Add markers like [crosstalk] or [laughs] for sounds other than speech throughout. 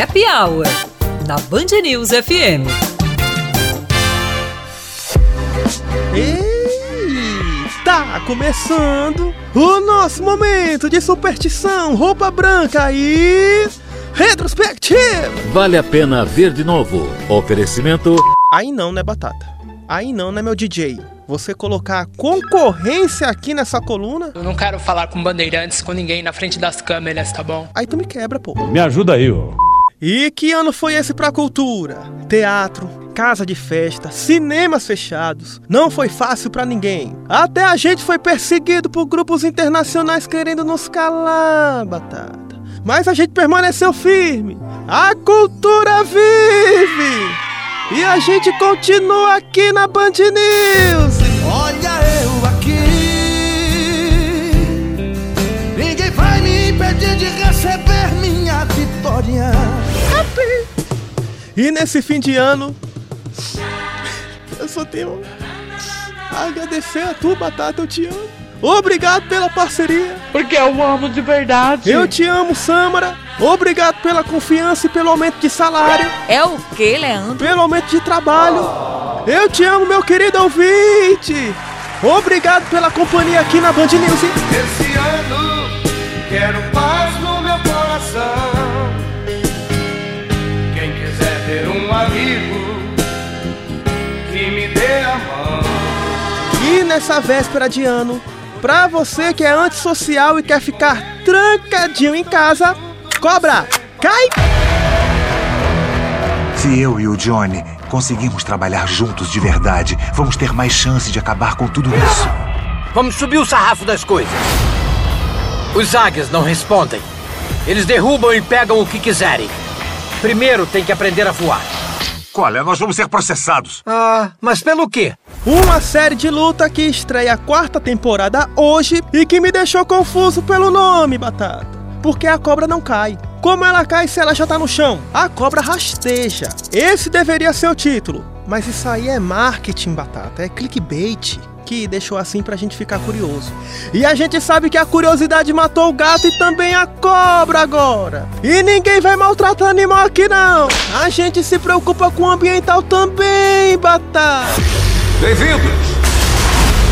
Happy Hour, na Band News FM. Ei, tá começando o nosso momento de superstição, roupa branca e retrospectiva. Vale a pena ver de novo. Oferecimento Aí não, né, Batata? Aí não, né, meu DJ? Você colocar concorrência aqui nessa coluna, Eu não quero falar com bandeirantes, com ninguém na frente das câmeras, tá bom? aí tu me quebra, pô. Me ajuda aí, ô. E que ano foi esse pra cultura? Teatro, casa de festa, cinemas fechados. Não foi fácil pra ninguém. Até a gente foi perseguido por grupos internacionais querendo nos calar, batata. Mas a gente permaneceu firme. A cultura vive! E a gente continua aqui na Band News. Olha E nesse fim de ano, eu só tenho a agradecer a tu, Batata, eu te amo. Obrigado pela parceria. Porque eu amo de verdade. Eu te amo, Samara. Obrigado pela confiança e pelo aumento de salário, É o que, Leandro? pelo aumento de trabalho. Eu te amo, meu querido ouvinte. Obrigado pela companhia aqui na Band News. Esse ano quero paz no meu coração. Nessa véspera de ano, pra você que é antissocial e quer ficar trancadinho em casa, cobra, cai! Se eu e o Johnny conseguirmos trabalhar juntos de verdade, vamos ter mais chance de acabar com tudo isso. Vamos subir o sarrafo das coisas. Os águias não respondem. Eles derrubam e pegam o que quiserem. Primeiro tem que aprender a voar. Olha, nós vamos ser processados. Ah, mas pelo quê? Uma série de luta que estreia a quarta temporada hoje e que me deixou confuso pelo nome, Batata. Porque a cobra não cai. Como ela cai se ela já tá no chão? A cobra rasteja. Esse deveria ser o título. Mas isso aí é marketing, Batata. É clickbait. Que deixou assim pra gente ficar curioso. E a gente sabe que a curiosidade matou o gato e também a cobra agora. E ninguém vai maltratar animal aqui não. A gente se preocupa com o ambiental também, Batata. Bem-vindos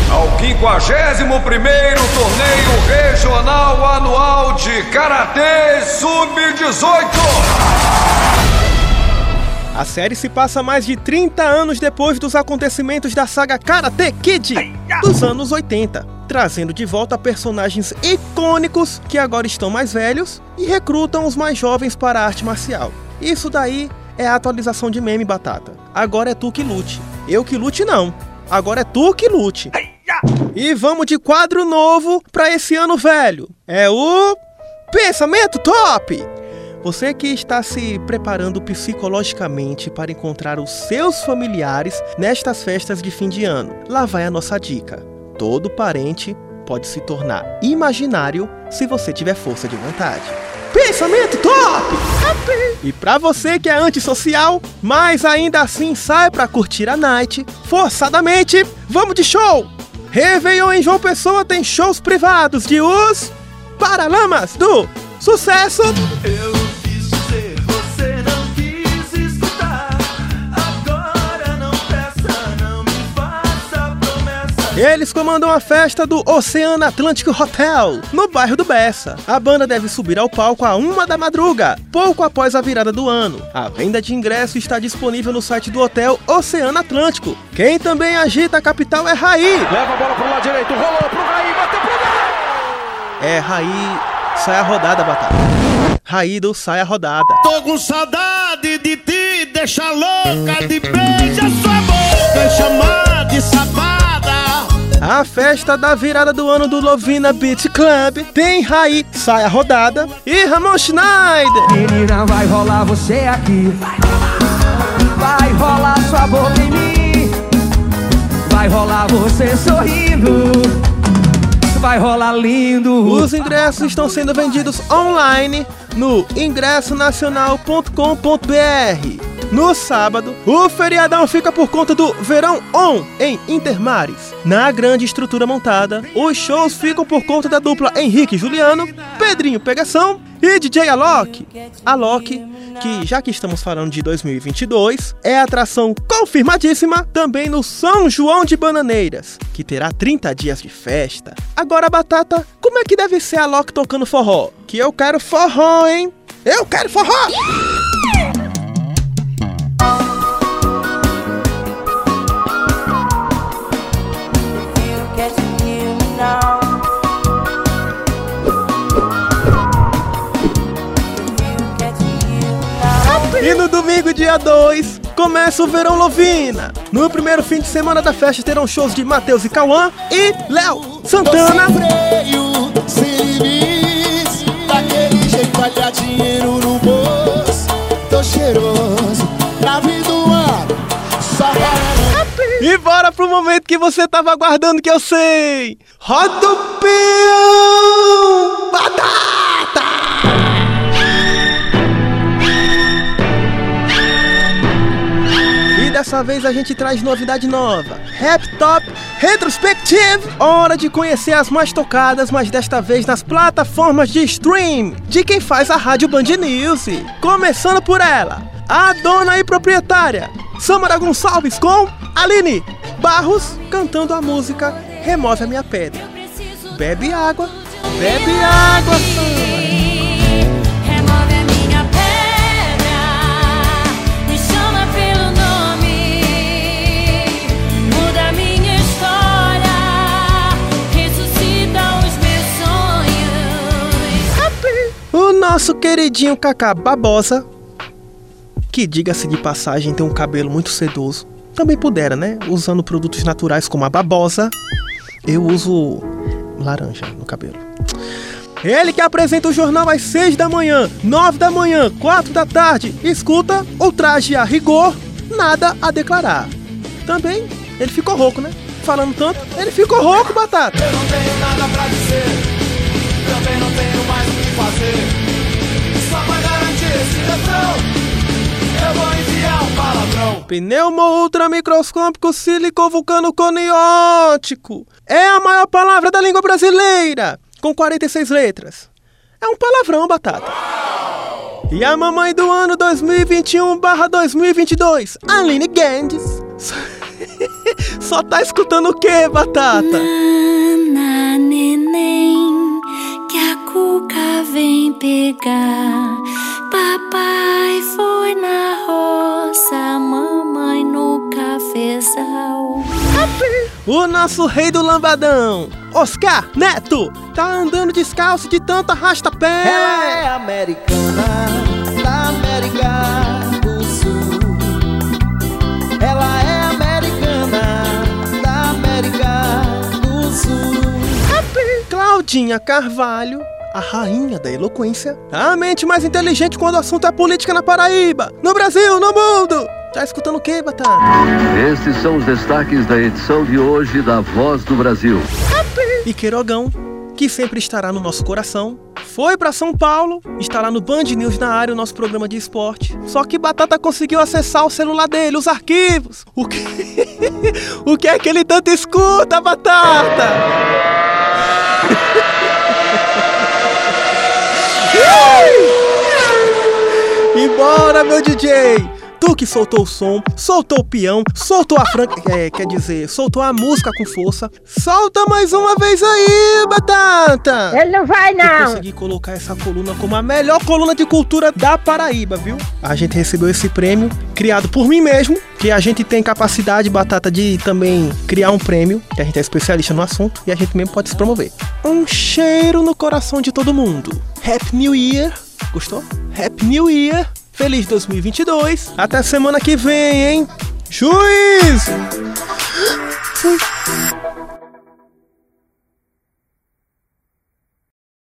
ao 51º Torneio Regional Anual de Karatê Sub-18. A série se passa mais de 30 anos depois dos acontecimentos da saga Karate Kid dos anos 80, trazendo de volta personagens icônicos que agora estão mais velhos e recrutam os mais jovens para a arte marcial. Isso daí é a atualização de meme batata. Agora é tu que lute. Eu que lute não. Agora é tu que lute. E vamos de quadro novo para esse ano velho. É o Pensamento Top! Você que está se preparando psicologicamente para encontrar os seus familiares nestas festas de fim de ano, lá vai a nossa dica. Todo parente pode se tornar imaginário se você tiver força de vontade. Pensamento top! E pra você que é antissocial, mas ainda assim sai pra curtir a night, forçadamente, vamos de show! Réveillon em João Pessoa tem shows privados de os Paralamas do Sucesso! Eu Eles comandam a festa do Oceano Atlântico Hotel, no bairro do Bessa. A banda deve subir ao palco a uma da madruga, pouco após a virada do ano. A venda de ingresso está disponível no site do hotel Oceano Atlântico. Quem também agita a capital é Raí. Leva a bola pro lado direito, rolou pro Raí, bateu pro gol! É Raí, sai a rodada, Batata. Raí do sai a rodada. Tô com saudade de ti, deixa louca de beija sua boca, chamar de safada. A festa da virada do ano do Lovina Beat Club tem Raí, sai a rodada e Ramon Schneider. Menina, vai rolar você aqui. Vai rolar sua boca em mim. Vai rolar você sorrindo. Vai rolar lindo. Os ingressos estão sendo vendidos online no ingressonacional.com.br. No sábado, o feriadão fica por conta do Verão On em Intermares. Na grande estrutura montada, os shows ficam por conta da dupla Henrique e Juliano, Pedrinho Pegação e DJ Alok. Alok, que já que estamos falando de 2022, é atração confirmadíssima também no São João de Bananeiras, que terá 30 dias de festa. Agora, Batata, como é que deve ser Alok tocando forró? Que eu quero forró, hein? Eu quero forró! E dia 2, começa o Verão Lovina. No primeiro fim de semana da festa terão shows de Matheus e Cauã e Léo Santana. E bora pro momento que você tava aguardando que eu sei. Roda o peão! Batata! Dessa vez a gente traz novidade nova. Rap Top Retrospective. Hora de conhecer as mais tocadas, mas desta vez nas plataformas de stream de quem faz a Rádio Band News. Começando por ela, a dona e proprietária, Samara Gonçalves com Aline Barros cantando a música Remove a Minha Pedra. Bebe água, bebe água, Samara. Nosso queridinho Cacá Babosa, que diga-se de passagem tem um cabelo muito sedoso, também pudera, né? Usando produtos naturais como a babosa, eu uso laranja no cabelo. Ele que apresenta o jornal às 6 da manhã, 9 da manhã, 4 da tarde, escuta o traje a rigor, nada a declarar. Também ele ficou rouco, né? Falando tanto, ele ficou rouco, batata. Eu não tenho nada pra dizer, também não tenho mais o que fazer. Um. Pneumo ultramicroscópico sílico vulcano coniótico. É a maior palavra da língua brasileira, com 46 letras. É um palavrão, batata. E a mamãe do ano 2021/2022, Aline Gandes. [laughs] Só tá escutando o que, batata? Nana, neném, que a cuca vem pegar. O nosso rei do lambadão, Oscar Neto, tá andando descalço de tanto arrasta-pé. Ela é americana, da América do Sul. Ela é americana, da América do Sul. Claudinha Carvalho, a rainha da eloquência, a mente mais inteligente quando o assunto é política na Paraíba, no Brasil, no mundo. Tá escutando o que, Batata? Estes são os destaques da edição de hoje da Voz do Brasil. E Queirogão, que sempre estará no nosso coração, foi pra São Paulo, está lá no Band News na área, o nosso programa de esporte. Só que Batata conseguiu acessar o celular dele, os arquivos. O que, [laughs] o que é que ele tanto escuta, Batata? [laughs] E bora, meu DJ! Tu que soltou o som, soltou o peão, soltou a franca. É, quer dizer, soltou a música com força. Solta mais uma vez aí, Batata! Ele não vai, Eu não. consegui colocar essa coluna como a melhor coluna de cultura da Paraíba, viu? A gente recebeu esse prêmio, criado por mim mesmo, que a gente tem capacidade, Batata, de também criar um prêmio, que a gente é especialista no assunto e a gente mesmo pode se promover. Um cheiro no coração de todo mundo. Happy New Year! Gostou? Happy New Year! Feliz 2022! Até semana que vem, hein? Juízo!